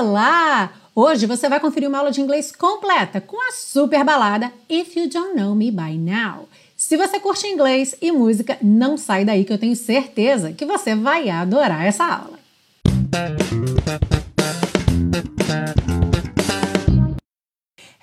Olá! Hoje você vai conferir uma aula de inglês completa com a super balada If You Don't Know Me By Now. Se você curte inglês e música, não sai daí que eu tenho certeza que você vai adorar essa aula.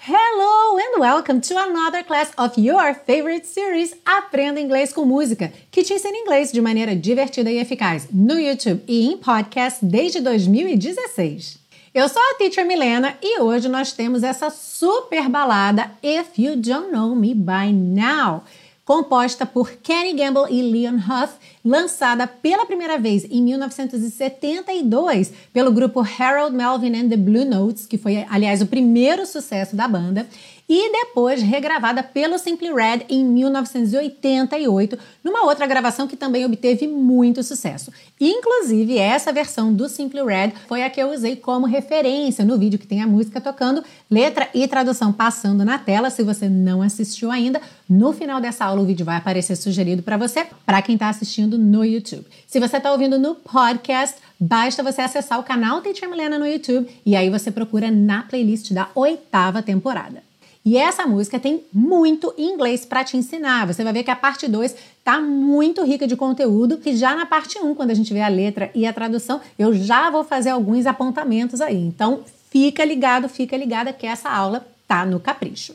Hello and welcome to another class of your favorite series Aprenda Inglês com Música, que te ensina inglês de maneira divertida e eficaz no YouTube e em podcast desde 2016. Eu sou a Teacher Milena e hoje nós temos essa super balada If You Don't Know Me By Now composta por Kenny Gamble e Leon Huff, lançada pela primeira vez em 1972 pelo grupo Harold Melvin and the Blue Notes, que foi, aliás, o primeiro sucesso da banda, e depois regravada pelo Simply Red em 1988, numa outra gravação que também obteve muito sucesso. Inclusive, essa versão do Simply Red foi a que eu usei como referência no vídeo que tem a música tocando, letra e tradução passando na tela. Se você não assistiu ainda, no final dessa aula o vídeo vai aparecer sugerido para você, para quem está assistindo no YouTube. Se você está ouvindo no podcast, basta você acessar o canal Teacher Milena no YouTube e aí você procura na playlist da oitava temporada. E essa música tem muito inglês para te ensinar. Você vai ver que a parte 2 tá muito rica de conteúdo, que já na parte 1, um, quando a gente vê a letra e a tradução, eu já vou fazer alguns apontamentos aí. Então, fica ligado, fica ligada que essa aula tá no capricho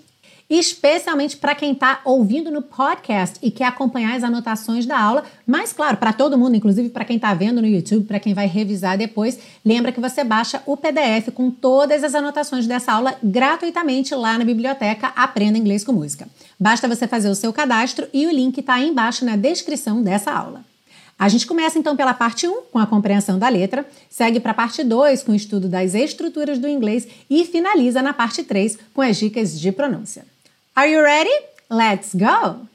especialmente para quem está ouvindo no podcast e quer acompanhar as anotações da aula, mas claro, para todo mundo, inclusive para quem está vendo no YouTube, para quem vai revisar depois, lembra que você baixa o PDF com todas as anotações dessa aula gratuitamente lá na biblioteca Aprenda Inglês com Música. Basta você fazer o seu cadastro e o link está aí embaixo na descrição dessa aula. A gente começa então pela parte 1, com a compreensão da letra, segue para a parte 2, com o estudo das estruturas do inglês e finaliza na parte 3 com as dicas de pronúncia. Are you ready? Let's go!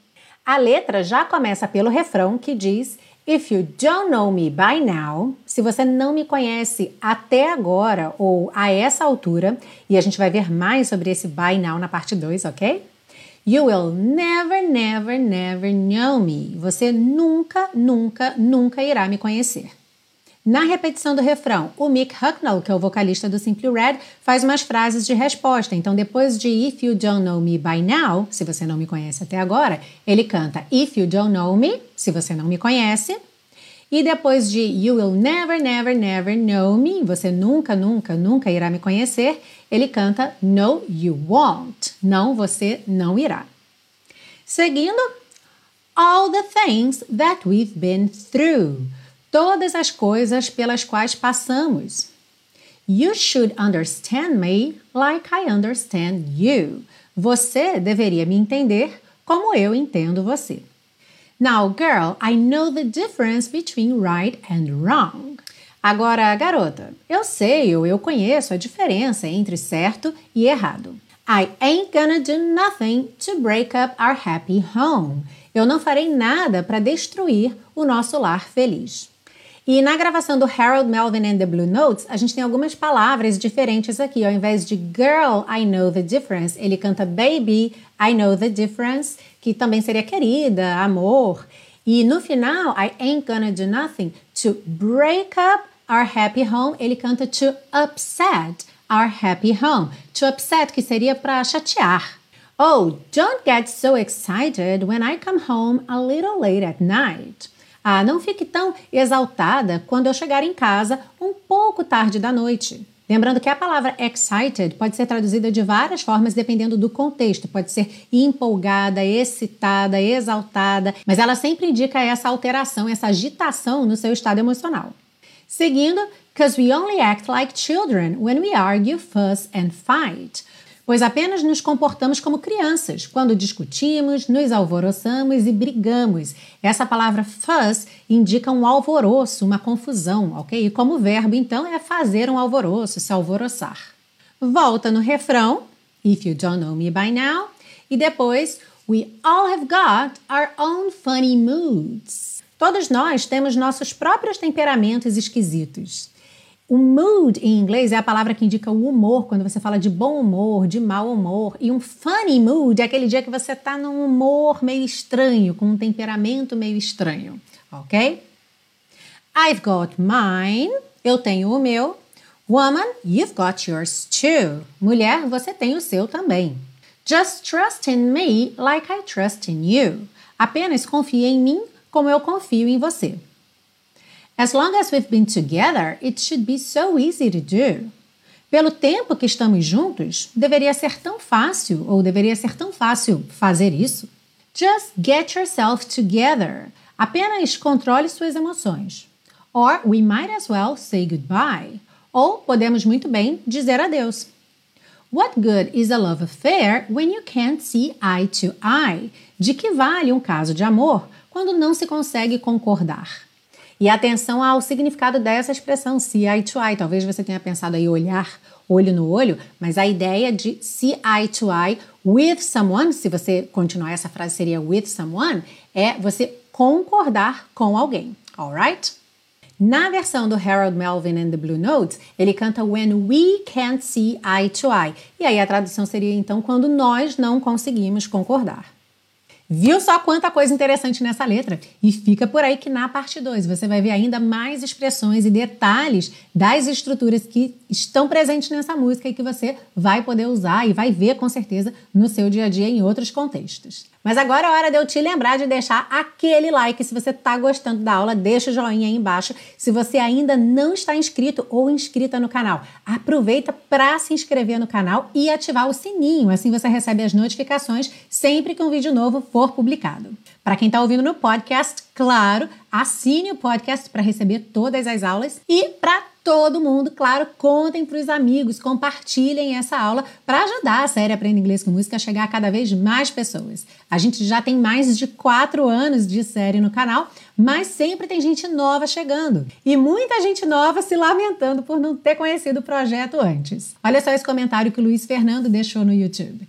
A letra já começa pelo refrão que diz If you don't know me by now, se você não me conhece até agora ou a essa altura, e a gente vai ver mais sobre esse by now na parte 2, ok? You will never, never, never know me. Você nunca, nunca, nunca irá me conhecer. Na repetição do refrão, o Mick Hucknall, que é o vocalista do Simply Red, faz umas frases de resposta. Então, depois de If You Don't Know Me By Now, se você não me conhece até agora, ele canta If You Don't Know Me, se você não me conhece. E depois de You Will Never, Never, Never Know Me, você nunca, nunca, nunca irá me conhecer, ele canta No, You Won't. Não, você não irá. Seguindo, All the things that we've been through todas as coisas pelas quais passamos. You should understand me like I understand you. Você deveria me entender como eu entendo você. Now, girl, I know the difference between right and wrong. Agora, garota, eu sei ou eu conheço a diferença entre certo e errado. I ain't gonna do nothing to break up our happy home. Eu não farei nada para destruir o nosso lar feliz. E na gravação do Harold Melvin and the Blue Notes, a gente tem algumas palavras diferentes aqui. Ao invés de girl, I know the difference, ele canta baby, I know the difference, que também seria querida, amor. E no final, I ain't gonna do nothing to break up our happy home, ele canta to upset our happy home. To upset, que seria para chatear. Oh, don't get so excited when I come home a little late at night. Ah, não fique tão exaltada quando eu chegar em casa um pouco tarde da noite. Lembrando que a palavra excited pode ser traduzida de várias formas dependendo do contexto. Pode ser empolgada, excitada, exaltada, mas ela sempre indica essa alteração, essa agitação no seu estado emocional. Seguindo, because we only act like children when we argue, fuss and fight pois apenas nos comportamos como crianças quando discutimos, nos alvoroçamos e brigamos. Essa palavra fuss indica um alvoroço, uma confusão, ok? E como verbo, então, é fazer um alvoroço, se alvoroçar. Volta no refrão, if you don't know me by now, e depois, we all have got our own funny moods. Todos nós temos nossos próprios temperamentos esquisitos. O mood em inglês é a palavra que indica o humor, quando você fala de bom humor, de mau humor. E um funny mood é aquele dia que você está num humor meio estranho, com um temperamento meio estranho, ok? I've got mine, eu tenho o meu. Woman, you've got yours too. Mulher, você tem o seu também. Just trust in me like I trust in you. Apenas confie em mim como eu confio em você. As long as we've been together, it should be so easy to do. Pelo tempo que estamos juntos, deveria ser tão fácil ou deveria ser tão fácil fazer isso. Just get yourself together. Apenas controle suas emoções. Or we might as well say goodbye. Ou podemos muito bem dizer adeus. What good is a love affair when you can't see eye to eye? De que vale um caso de amor quando não se consegue concordar? E atenção ao significado dessa expressão, see eye to eye. Talvez você tenha pensado aí olhar olho no olho, mas a ideia de see eye to eye with someone, se você continuar essa frase seria with someone, é você concordar com alguém, alright? Na versão do Harold Melvin and the Blue Notes, ele canta When We Can't See Eye to Eye. E aí a tradução seria então quando nós não conseguimos concordar. Viu só quanta coisa interessante nessa letra? E fica por aí que na parte 2 você vai ver ainda mais expressões e detalhes das estruturas que estão presentes nessa música e que você vai poder usar e vai ver com certeza no seu dia a dia em outros contextos. Mas agora é hora de eu te lembrar de deixar aquele like se você está gostando da aula, deixa o joinha aí embaixo. Se você ainda não está inscrito ou inscrita no canal, aproveita para se inscrever no canal e ativar o sininho, assim você recebe as notificações sempre que um vídeo novo for publicado. Para quem está ouvindo no podcast, claro, assine o podcast para receber todas as aulas e para todo mundo, claro, contem para os amigos, compartilhem essa aula para ajudar a série Aprenda Inglês com Música a chegar a cada vez mais pessoas. A gente já tem mais de quatro anos de série no canal, mas sempre tem gente nova chegando e muita gente nova se lamentando por não ter conhecido o projeto antes. Olha só esse comentário que o Luiz Fernando deixou no YouTube.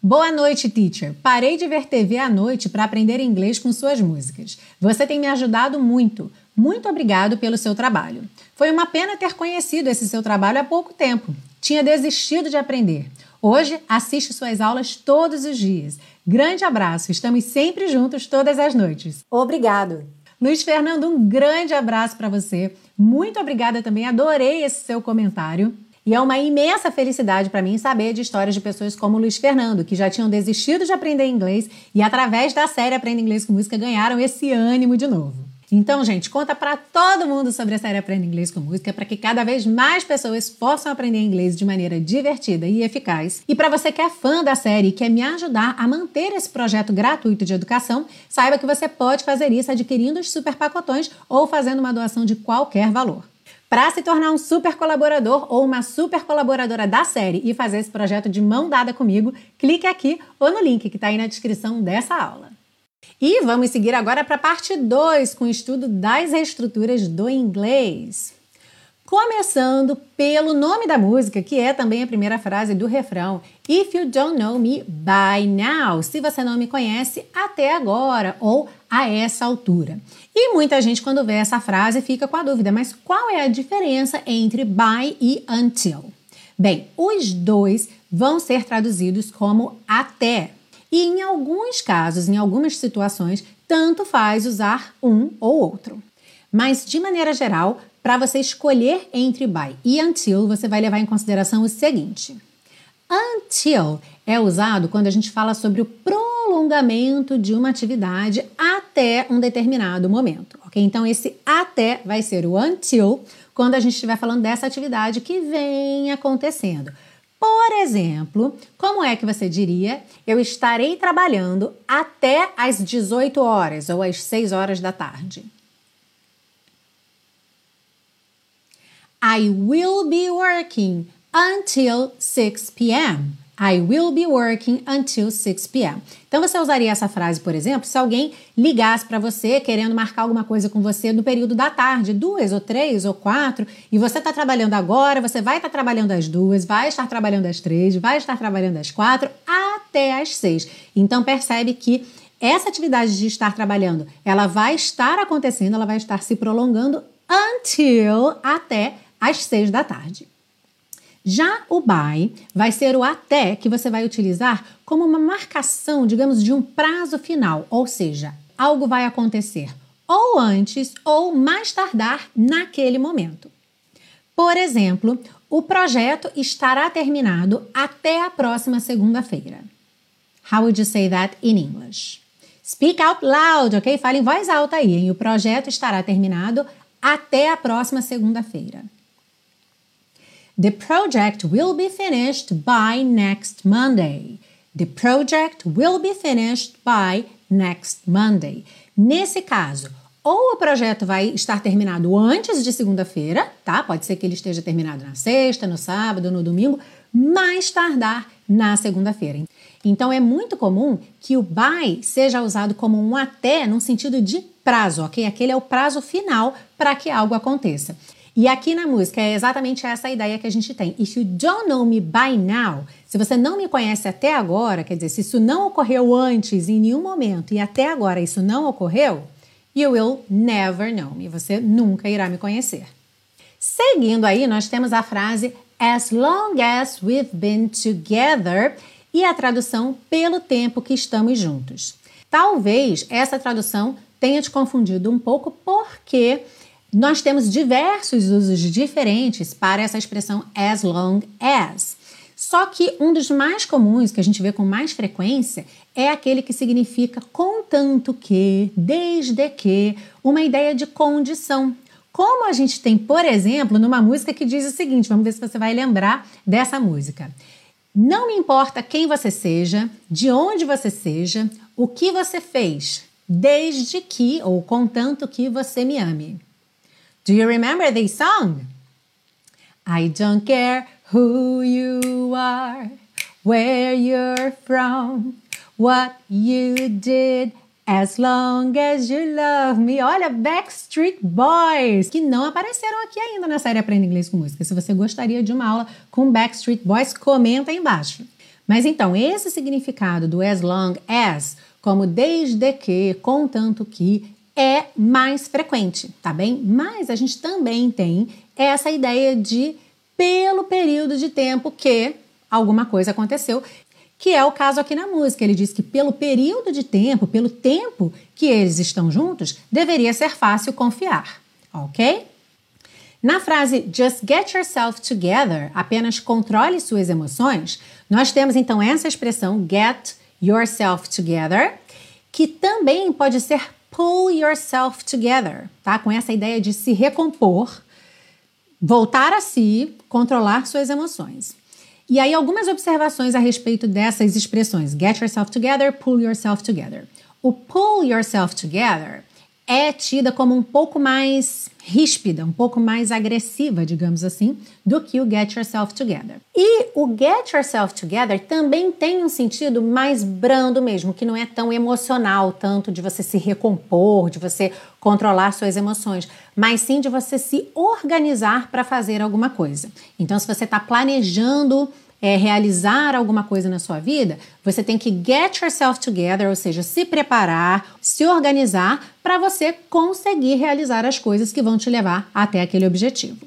Boa noite, teacher. Parei de ver TV à noite para aprender inglês com suas músicas. Você tem me ajudado muito. Muito obrigado pelo seu trabalho. Foi uma pena ter conhecido esse seu trabalho há pouco tempo. Tinha desistido de aprender. Hoje assiste suas aulas todos os dias. Grande abraço. Estamos sempre juntos todas as noites. Obrigado. Luiz Fernando, um grande abraço para você. Muito obrigada também. Adorei esse seu comentário. E é uma imensa felicidade para mim saber de histórias de pessoas como Luiz Fernando, que já tinham desistido de aprender inglês e, através da série Aprenda Inglês com Música, ganharam esse ânimo de novo. Então, gente, conta para todo mundo sobre a série Aprenda Inglês com Música para que cada vez mais pessoas possam aprender inglês de maneira divertida e eficaz. E para você que é fã da série e quer me ajudar a manter esse projeto gratuito de educação, saiba que você pode fazer isso adquirindo os super pacotões ou fazendo uma doação de qualquer valor. Para se tornar um super colaborador ou uma super colaboradora da série e fazer esse projeto de mão dada comigo, clique aqui ou no link que está aí na descrição dessa aula. E vamos seguir agora para a parte 2 com o estudo das reestruturas do inglês. Começando pelo nome da música, que é também a primeira frase do refrão. If you don't know me by now. Se você não me conhece até agora ou a essa altura. E muita gente, quando vê essa frase, fica com a dúvida: mas qual é a diferença entre by e until? Bem, os dois vão ser traduzidos como até. E em alguns casos, em algumas situações, tanto faz usar um ou outro. Mas, de maneira geral, para você escolher entre by e until, você vai levar em consideração o seguinte: until é usado quando a gente fala sobre o prolongamento de uma atividade até um determinado momento, ok? Então, esse até vai ser o until quando a gente estiver falando dessa atividade que vem acontecendo. Por exemplo, como é que você diria? Eu estarei trabalhando até às 18 horas ou às 6 horas da tarde. I will be working until 6 p.m. I will be working until 6 p.m. Então você usaria essa frase, por exemplo, se alguém ligasse para você querendo marcar alguma coisa com você no período da tarde, duas ou três ou quatro, e você está trabalhando agora, você vai estar tá trabalhando às duas, vai estar trabalhando às três, vai estar trabalhando às quatro, até às seis. Então percebe que essa atividade de estar trabalhando, ela vai estar acontecendo, ela vai estar se prolongando until até às seis da tarde. Já o by vai ser o até que você vai utilizar como uma marcação, digamos, de um prazo final, ou seja, algo vai acontecer ou antes ou mais tardar naquele momento. Por exemplo, o projeto estará terminado até a próxima segunda-feira. How would you say that in English? Speak out loud, ok? Fale em voz alta aí, hein? O projeto estará terminado até a próxima segunda-feira. The project will be finished by next Monday. The project will be finished by next Monday. Nesse caso, ou o projeto vai estar terminado antes de segunda-feira, tá? Pode ser que ele esteja terminado na sexta, no sábado, no domingo, mais tardar na segunda-feira. Então é muito comum que o by seja usado como um até no sentido de prazo, ok? Aquele é o prazo final para que algo aconteça. E aqui na música é exatamente essa ideia que a gente tem. If you don't know me by now, se você não me conhece até agora, quer dizer, se isso não ocorreu antes em nenhum momento e até agora isso não ocorreu, You will never know me. Você nunca irá me conhecer. Seguindo aí, nós temos a frase As long as we've been together e a tradução pelo tempo que estamos juntos. Talvez essa tradução tenha te confundido um pouco porque nós temos diversos usos diferentes para essa expressão as long as. Só que um dos mais comuns, que a gente vê com mais frequência, é aquele que significa contanto que, desde que, uma ideia de condição. Como a gente tem, por exemplo, numa música que diz o seguinte: vamos ver se você vai lembrar dessa música. Não me importa quem você seja, de onde você seja, o que você fez, desde que ou contanto que você me ame. Do you remember this song? I don't care who you are, where you're from, what you did, as long as you love me. Olha, Backstreet Boys, que não apareceram aqui ainda na série Aprenda Inglês com Música. Se você gostaria de uma aula com Backstreet Boys, comenta aí embaixo. Mas então, esse significado do as long as, como desde que, contanto que, é mais frequente, tá bem? Mas a gente também tem essa ideia de pelo período de tempo que alguma coisa aconteceu, que é o caso aqui na música. Ele diz que pelo período de tempo, pelo tempo que eles estão juntos, deveria ser fácil confiar, ok? Na frase Just get yourself together, apenas controle suas emoções, nós temos então essa expressão get yourself together, que também pode ser pull yourself together, tá? Com essa ideia de se recompor voltar a si, controlar suas emoções. E aí, algumas observações a respeito dessas expressões: get yourself together, pull yourself together. O pull yourself together é tida como um pouco mais ríspida, um pouco mais agressiva, digamos assim, do que o get yourself together. E o get yourself together também tem um sentido mais brando mesmo, que não é tão emocional, tanto de você se recompor, de você controlar suas emoções, mas sim de você se organizar para fazer alguma coisa. Então, se você está planejando é, realizar alguma coisa na sua vida, você tem que get yourself together, ou seja, se preparar, se organizar para você conseguir realizar as coisas que vão te levar até aquele objetivo.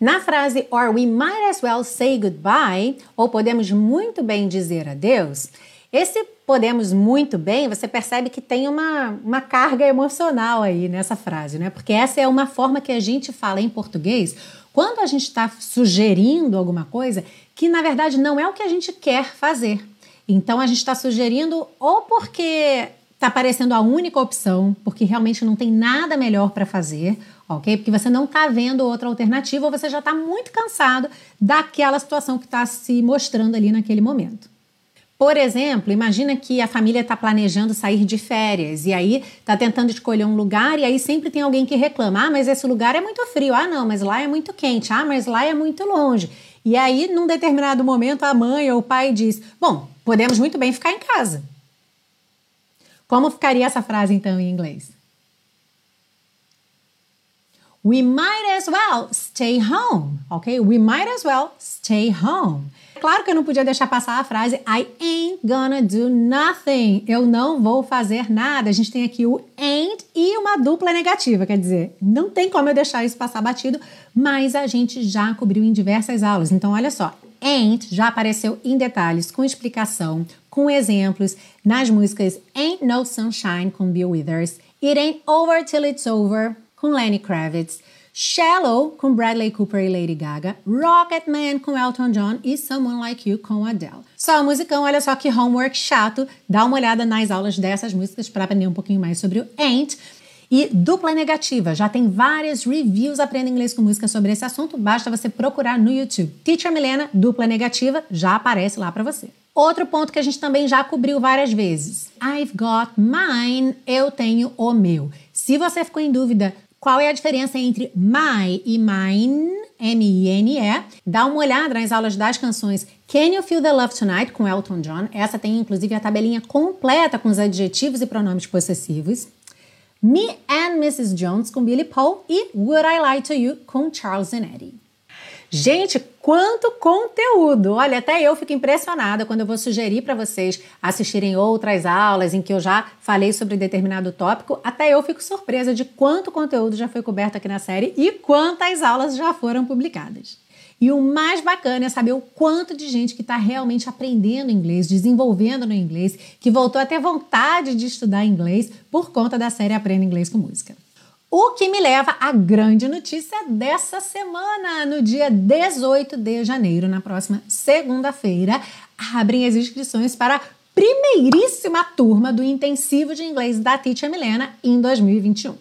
Na frase or we might as well say goodbye, ou podemos muito bem dizer adeus, esse podemos muito bem, você percebe que tem uma, uma carga emocional aí nessa frase, né? Porque essa é uma forma que a gente fala em português quando a gente está sugerindo alguma coisa que na verdade não é o que a gente quer fazer. Então a gente está sugerindo ou porque está parecendo a única opção, porque realmente não tem nada melhor para fazer, ok? Porque você não está vendo outra alternativa ou você já está muito cansado daquela situação que está se mostrando ali naquele momento. Por exemplo, imagina que a família está planejando sair de férias e aí está tentando escolher um lugar e aí sempre tem alguém que reclama: ah, mas esse lugar é muito frio, ah, não, mas lá é muito quente, ah, mas lá é muito longe. E aí, num determinado momento, a mãe ou o pai diz: bom, podemos muito bem ficar em casa. Como ficaria essa frase então em inglês? We might as well stay home, ok? We might as well stay home. Claro que eu não podia deixar passar a frase I ain't gonna do nothing. Eu não vou fazer nada. A gente tem aqui o ain't e uma dupla negativa, quer dizer, não tem como eu deixar isso passar batido, mas a gente já cobriu em diversas aulas. Então, olha só, ain't já apareceu em detalhes, com explicação, com exemplos nas músicas Ain't No Sunshine com Bill Withers, It Ain't Over Till It's Over com Lenny Kravitz, Shallow com Bradley Cooper e Lady Gaga, Rocketman com Elton John e Someone Like You com Adele. Só musicão, olha só que homework chato. Dá uma olhada nas aulas dessas músicas para aprender um pouquinho mais sobre o Ain't. E dupla negativa, já tem várias reviews Aprenda Inglês com Música sobre esse assunto, basta você procurar no YouTube. Teacher Milena, dupla negativa, já aparece lá para você. Outro ponto que a gente também já cobriu várias vezes. I've got mine, eu tenho o meu. Se você ficou em dúvida qual é a diferença entre my e mine, M-I-N-E, dá uma olhada nas aulas das canções Can You Feel the Love Tonight com Elton John. Essa tem inclusive a tabelinha completa com os adjetivos e pronomes possessivos. Me and Mrs. Jones com Billy Paul e Would I Lie to You com Charles Zanetti. Gente, quanto conteúdo! Olha, até eu fico impressionada quando eu vou sugerir para vocês assistirem outras aulas em que eu já falei sobre determinado tópico. Até eu fico surpresa de quanto conteúdo já foi coberto aqui na série e quantas aulas já foram publicadas. E o mais bacana é saber o quanto de gente que está realmente aprendendo inglês, desenvolvendo no inglês, que voltou a ter vontade de estudar inglês por conta da série Aprenda Inglês com Música. O que me leva à grande notícia dessa semana, no dia 18 de janeiro, na próxima segunda-feira, abrem as inscrições para a primeiríssima turma do intensivo de inglês da Teacher Milena em 2021.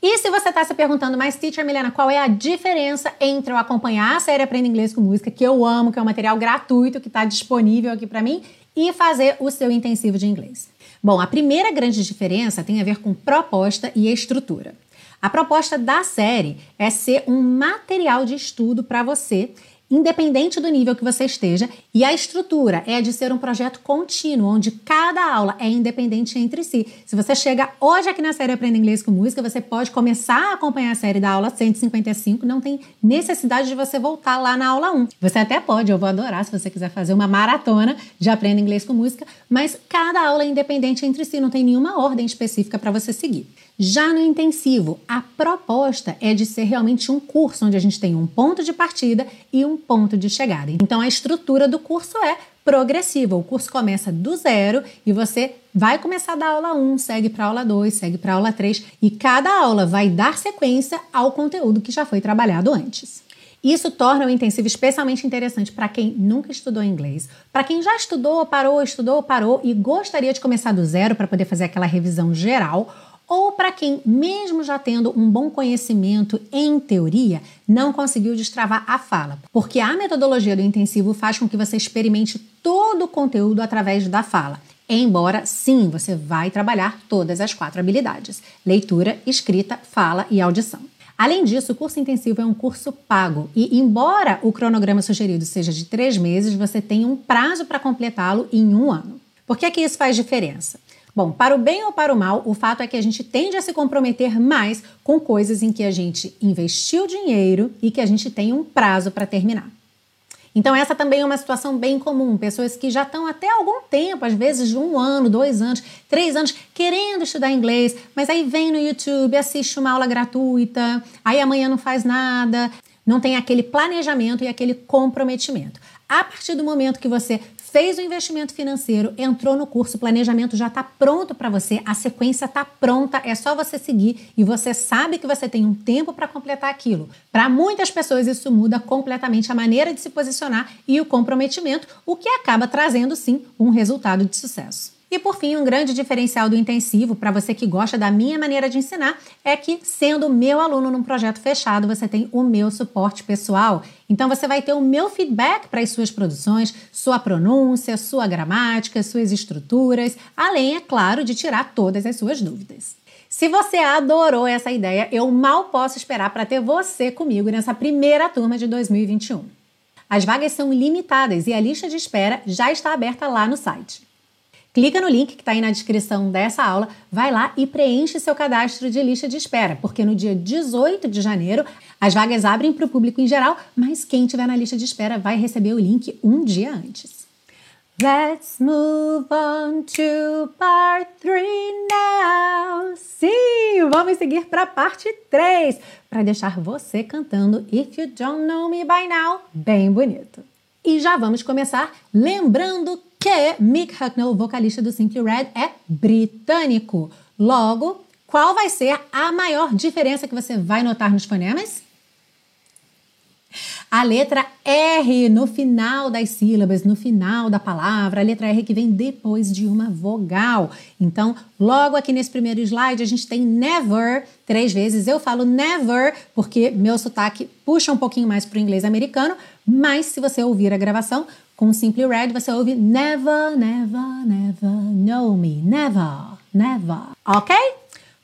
E se você está se perguntando, mas teacher Milena, qual é a diferença entre eu acompanhar a série Aprenda Inglês com Música, que eu amo, que é um material gratuito que está disponível aqui para mim, e fazer o seu intensivo de inglês? Bom, a primeira grande diferença tem a ver com proposta e estrutura. A proposta da série é ser um material de estudo para você independente do nível que você esteja, e a estrutura é de ser um projeto contínuo, onde cada aula é independente entre si. Se você chega hoje aqui na série Aprenda Inglês com Música, você pode começar a acompanhar a série da aula 155, não tem necessidade de você voltar lá na aula 1. Você até pode, eu vou adorar se você quiser fazer uma maratona de Aprenda Inglês com Música, mas cada aula é independente entre si, não tem nenhuma ordem específica para você seguir. Já no intensivo, a proposta é de ser realmente um curso onde a gente tem um ponto de partida e um ponto de chegada. Então a estrutura do curso é progressiva. O curso começa do zero e você vai começar da aula 1, segue para aula 2, segue para aula 3 e cada aula vai dar sequência ao conteúdo que já foi trabalhado antes. Isso torna o intensivo especialmente interessante para quem nunca estudou inglês, para quem já estudou, parou, estudou, parou e gostaria de começar do zero para poder fazer aquela revisão geral ou para quem, mesmo já tendo um bom conhecimento em teoria, não conseguiu destravar a fala, porque a metodologia do intensivo faz com que você experimente todo o conteúdo através da fala. Embora, sim, você vai trabalhar todas as quatro habilidades: leitura, escrita, fala e audição. Além disso, o curso intensivo é um curso pago e, embora o cronograma sugerido seja de três meses, você tem um prazo para completá-lo em um ano. Por que, que isso faz diferença? Bom, para o bem ou para o mal, o fato é que a gente tende a se comprometer mais com coisas em que a gente investiu dinheiro e que a gente tem um prazo para terminar. Então, essa também é uma situação bem comum. Pessoas que já estão até algum tempo, às vezes um ano, dois anos, três anos, querendo estudar inglês, mas aí vem no YouTube, assiste uma aula gratuita, aí amanhã não faz nada, não tem aquele planejamento e aquele comprometimento. A partir do momento que você fez o investimento financeiro, entrou no curso, o planejamento já está pronto para você, a sequência está pronta, é só você seguir e você sabe que você tem um tempo para completar aquilo. Para muitas pessoas, isso muda completamente a maneira de se posicionar e o comprometimento, o que acaba trazendo sim um resultado de sucesso. E por fim, um grande diferencial do intensivo para você que gosta da minha maneira de ensinar é que, sendo meu aluno num projeto fechado, você tem o meu suporte pessoal. Então você vai ter o meu feedback para as suas produções, sua pronúncia, sua gramática, suas estruturas, além, é claro, de tirar todas as suas dúvidas. Se você adorou essa ideia, eu mal posso esperar para ter você comigo nessa primeira turma de 2021. As vagas são ilimitadas e a lista de espera já está aberta lá no site. Clica no link que está aí na descrição dessa aula, vai lá e preenche seu cadastro de lista de espera, porque no dia 18 de janeiro as vagas abrem para o público em geral, mas quem tiver na lista de espera vai receber o link um dia antes. Let's move on to part 3 now. Sim, vamos seguir para a parte 3 para deixar você cantando If You Don't Know Me By Now bem bonito. E já vamos começar lembrando que Mick Hucknall, vocalista do Simply Red, é britânico. Logo, qual vai ser a maior diferença que você vai notar nos fonemas? A letra R no final das sílabas, no final da palavra, a letra R que vem depois de uma vogal. Então, logo aqui nesse primeiro slide, a gente tem never três vezes. Eu falo never porque meu sotaque puxa um pouquinho mais para o inglês americano, mas se você ouvir a gravação com o Simply Red, você ouve never, never, never know me. Never, never. Ok?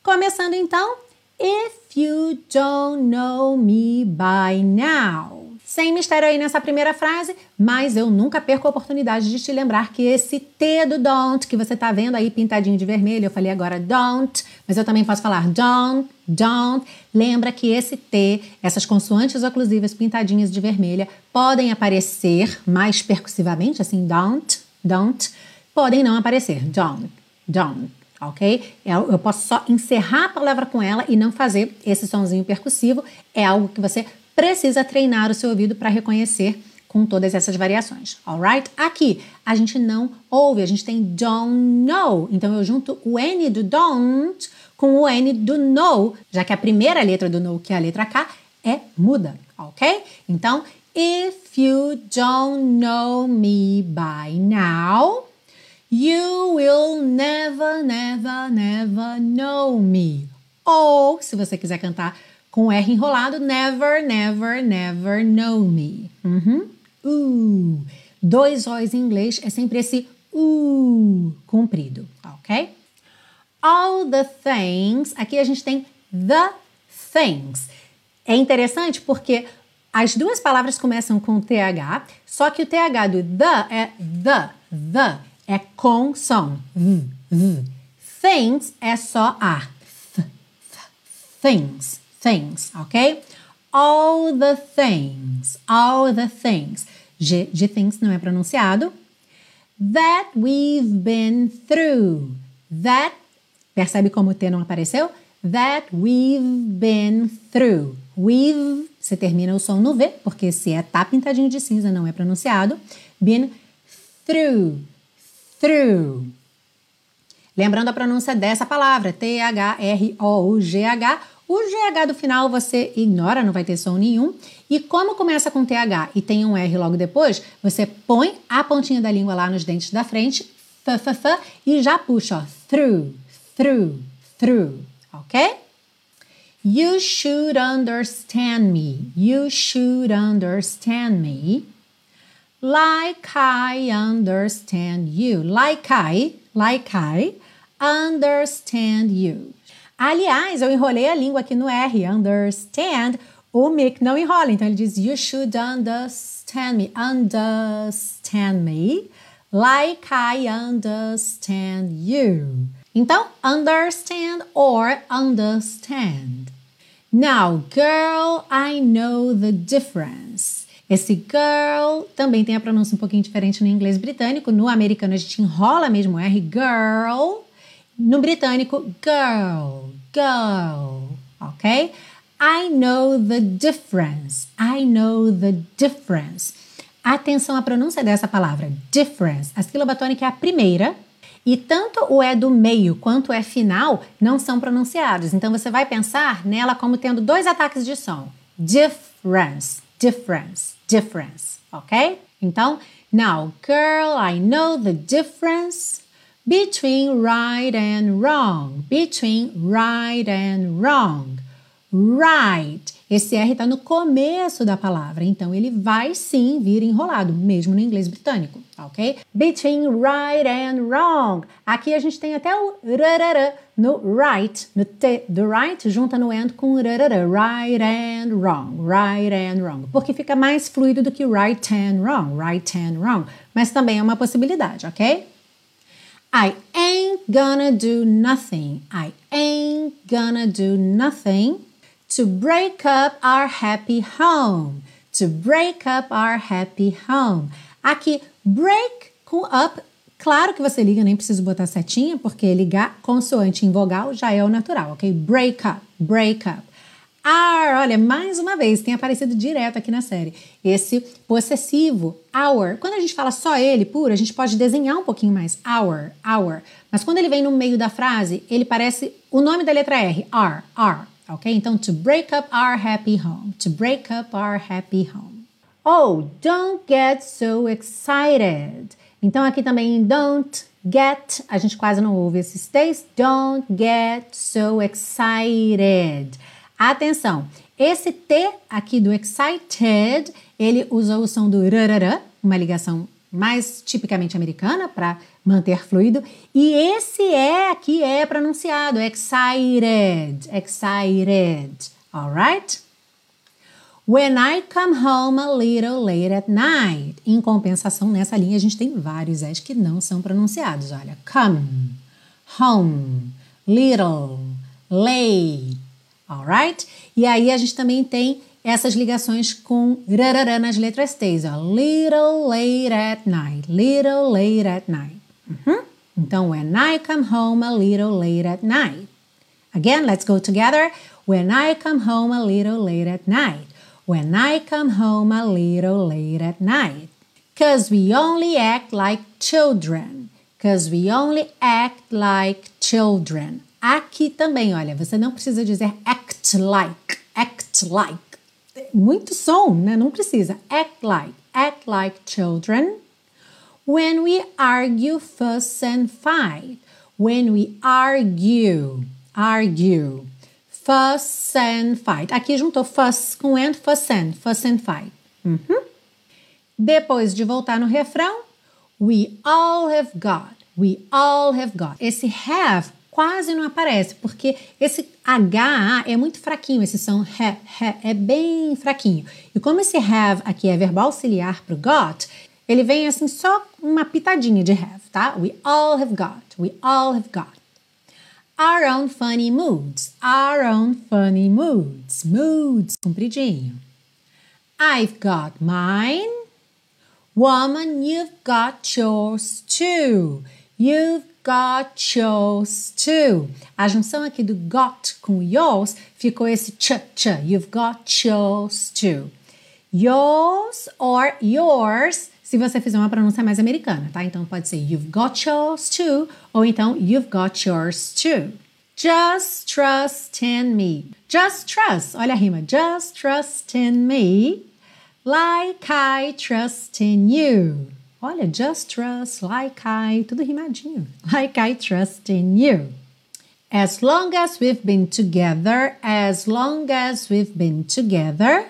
Começando então, if you don't know me by now. Sem mistério aí nessa primeira frase, mas eu nunca perco a oportunidade de te lembrar que esse T do don't, que você tá vendo aí pintadinho de vermelho, eu falei agora don't, mas eu também posso falar don't, don't. Lembra que esse T, essas consoantes oclusivas pintadinhas de vermelha, podem aparecer mais percussivamente, assim, don't, don't, podem não aparecer, don't, don't ok? Eu, eu, posso só encerrar a palavra com ela e não fazer esse sonzinho percussivo. É algo que você precisa treinar o seu ouvido para reconhecer com todas essas variações, alright? Aqui a gente não ouve, a gente tem don't know, então eu junto o N do don't com o N do know, já que a primeira letra do know, que é a letra K, é muda, ok? Então, if you don't know me by now, you will never, never, never know me. Ou, se você quiser cantar com R enrolado, never, never, never know me. Uhum. Uh. Dois O's em inglês é sempre esse uh comprido, ok? All the things, aqui a gente tem the things. É interessante porque as duas palavras começam com TH, só que o TH do the é the, the, é com som. V, v. Things é só a. Th, th, things things, ok? All the things, all the things. G de things não é pronunciado. That we've been through. That, percebe como o T não apareceu? That we've been through. We've, você termina o som no V, porque se é tá pintadinho de cinza não é pronunciado. Been through, through. Lembrando a pronúncia dessa palavra, T-H-R-O-U-G-H o GH do final você ignora, não vai ter som nenhum. E como começa com TH e tem um R logo depois, você põe a pontinha da língua lá nos dentes da frente, f, f, f, e já puxa, ó, through, through, through, ok? You should understand me. You should understand me. Like I understand you. Like I, like I understand you. Aliás, eu enrolei a língua aqui no R, understand. O Mick não enrola, então ele diz You should understand me. Understand me like I understand you. Então, understand or understand. Now, girl, I know the difference. Esse girl também tem a pronúncia um pouquinho diferente no inglês britânico. No americano a gente enrola mesmo R, girl. No britânico, girl, girl, ok? I know the difference. I know the difference. Atenção à pronúncia dessa palavra, difference. A sílaba tônica é a primeira e tanto o é do meio quanto o é final não são pronunciados. Então você vai pensar nela como tendo dois ataques de som. Difference, difference, difference, ok? Então, now, girl, I know the difference between right and wrong, between right and wrong. Right. Esse R está no começo da palavra, então ele vai sim vir enrolado, mesmo no inglês britânico, ok? Between right and wrong. Aqui a gente tem até o rarara no right, no T do right, junta no end com rarara, right and wrong, right and wrong, porque fica mais fluido do que right and wrong, right and wrong, mas também é uma possibilidade, ok? I ain't gonna do nothing. I ain't gonna do nothing to break up our happy home. To break up our happy home. Aqui, break com up. Claro que você liga, nem preciso botar setinha, porque ligar consoante em vogal já é o natural, ok? Break up, break up. Our, olha, mais uma vez, tem aparecido direto aqui na série. Esse possessivo, our. Quando a gente fala só ele, puro, a gente pode desenhar um pouquinho mais. Our, our. Mas quando ele vem no meio da frase, ele parece o nome da letra R. R, R. Ok? Então, to break up our happy home. To break up our happy home. Oh, don't get so excited. Então, aqui também, don't get, a gente quase não ouve esses T's. Don't get so excited. Atenção, esse T aqui do excited, ele usou o som do rarará, uma ligação mais tipicamente americana para manter fluido, e esse é aqui é pronunciado excited, excited, alright? When I come home a little late at night. Em compensação, nessa linha a gente tem vários S que não são pronunciados. Olha, come, home, little, late, alright? E aí a gente também tem essas ligações com rarará nas letras T's, ó. Little late at night, little late at night. Uhum. Então, when I come home a little late at night. Again, let's go together. When I come home a little late at night. When I come home a little late at night. Cause we only act like children. Cause we only act like children. Aqui também, olha, você não precisa dizer act like, act like. Muito som, né? Não precisa. Act like, act like children. When we argue, fuss and fight. When we argue, argue, fuss and fight. Aqui juntou fuss com and, fuss and, fuss and fight. Uhum. Depois de voltar no refrão, we all have got, we all have got. Esse have quase não aparece, porque esse H é muito fraquinho, esse som he, he, é bem fraquinho. E como esse have aqui é verbo auxiliar para o got, ele vem assim só uma pitadinha de have, tá? We all have got, we all have got. Our own funny moods, our own funny moods, moods, compridinho. I've got mine. Woman, you've got yours too. You've got yours too. A junção aqui do got com yours ficou esse ch, ch. You've got yours too. Yours or yours, se você fizer uma pronúncia mais americana, tá? Então pode ser you've got yours too, ou então you've got yours too. Just trust in me. Just trust, olha a rima. Just trust in me, like I trust in you. Olha, just trust, like I, tudo rimadinho. Like I trust in you. As long as we've been together, as long as we've been together,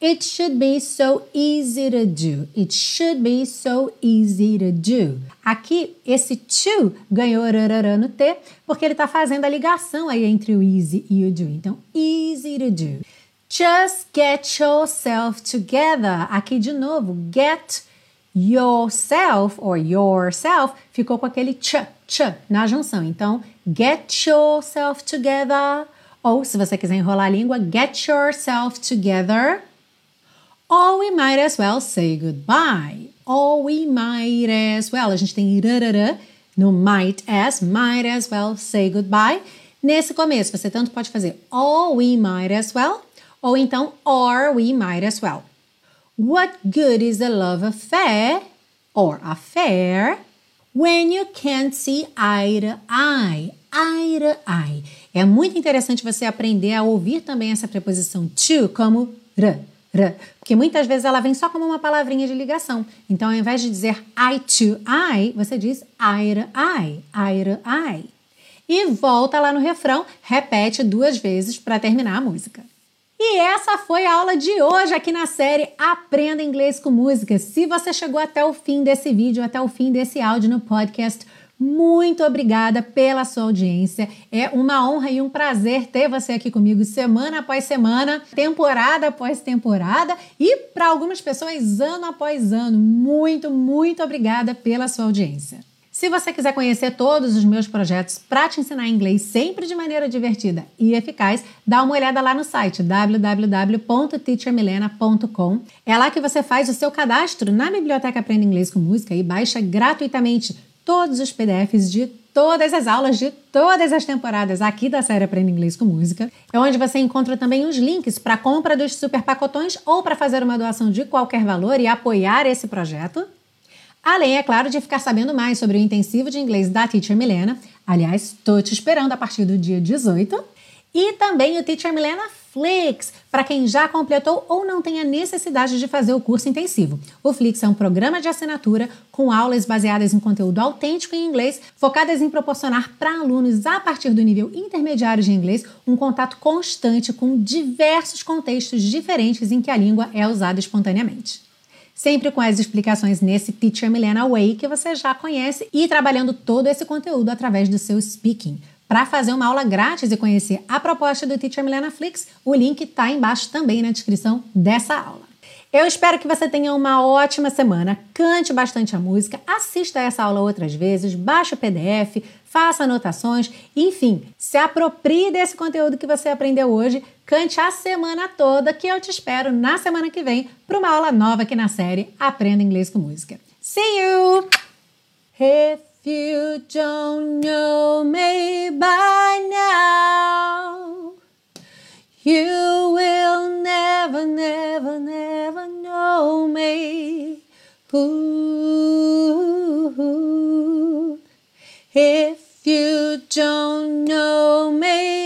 it should be so easy to do. It should be so easy to do. Aqui, esse to ganhou rarará no T, porque ele está fazendo a ligação aí entre o easy e o do. Então, easy to do. Just get yourself together. Aqui de novo, get yourself or yourself ficou com aquele ch, ch na junção. Então, get yourself together. Ou, se você quiser enrolar a língua, get yourself together. Or we might as well say goodbye. Or we might as well. A gente tem no might as, might as well say goodbye. Nesse começo, você tanto pode fazer or we might as well, ou então or we might as well. What good is a love affair or affair when you can't see eye to eye? Eye to eye. É muito interessante você aprender a ouvir também essa preposição to como r, r, porque muitas vezes ela vem só como uma palavrinha de ligação. Então, ao invés de dizer eye to eye, você diz eye to eye, eye to eye. E volta lá no refrão, repete duas vezes para terminar a música. E essa foi a aula de hoje aqui na série Aprenda Inglês com Música. Se você chegou até o fim desse vídeo, até o fim desse áudio no podcast, muito obrigada pela sua audiência. É uma honra e um prazer ter você aqui comigo semana após semana, temporada após temporada e para algumas pessoas ano após ano. Muito, muito obrigada pela sua audiência. Se você quiser conhecer todos os meus projetos para te ensinar inglês sempre de maneira divertida e eficaz, dá uma olhada lá no site www.teachermilena.com. É lá que você faz o seu cadastro na Biblioteca Aprenda Inglês com Música e baixa gratuitamente todos os PDFs de todas as aulas de todas as temporadas aqui da série Aprenda Inglês com Música. É onde você encontra também os links para compra dos super pacotões ou para fazer uma doação de qualquer valor e apoiar esse projeto. Além, é claro, de ficar sabendo mais sobre o intensivo de inglês da Teacher Milena. Aliás, estou te esperando a partir do dia 18. E também o Teacher Milena Flix, para quem já completou ou não tem a necessidade de fazer o curso intensivo. O Flix é um programa de assinatura com aulas baseadas em conteúdo autêntico em inglês, focadas em proporcionar para alunos a partir do nível intermediário de inglês um contato constante com diversos contextos diferentes em que a língua é usada espontaneamente sempre com as explicações nesse Teacher Milena Way que você já conhece e trabalhando todo esse conteúdo através do seu speaking. Para fazer uma aula grátis e conhecer a proposta do Teacher Milena Flix, o link está embaixo também na descrição dessa aula. Eu espero que você tenha uma ótima semana, cante bastante a música, assista essa aula outras vezes, baixe o PDF, faça anotações, enfim, se aproprie desse conteúdo que você aprendeu hoje, cante a semana toda, que eu te espero na semana que vem para uma aula nova aqui na série Aprenda Inglês com Música. See you! If you don't know me by now, you will never, never, never know me. Ooh, if you don't know me